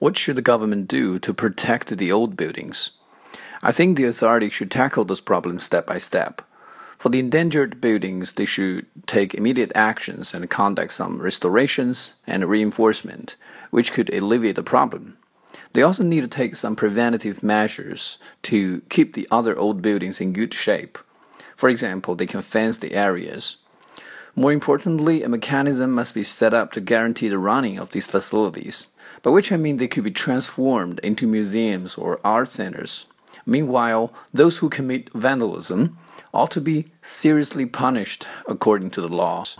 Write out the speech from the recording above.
What should the government do to protect the old buildings? I think the authorities should tackle this problem step by step. For the endangered buildings, they should take immediate actions and conduct some restorations and reinforcement, which could alleviate the problem. They also need to take some preventative measures to keep the other old buildings in good shape. For example, they can fence the areas. More importantly, a mechanism must be set up to guarantee the running of these facilities, by which I mean they could be transformed into museums or art centers. Meanwhile, those who commit vandalism ought to be seriously punished according to the laws.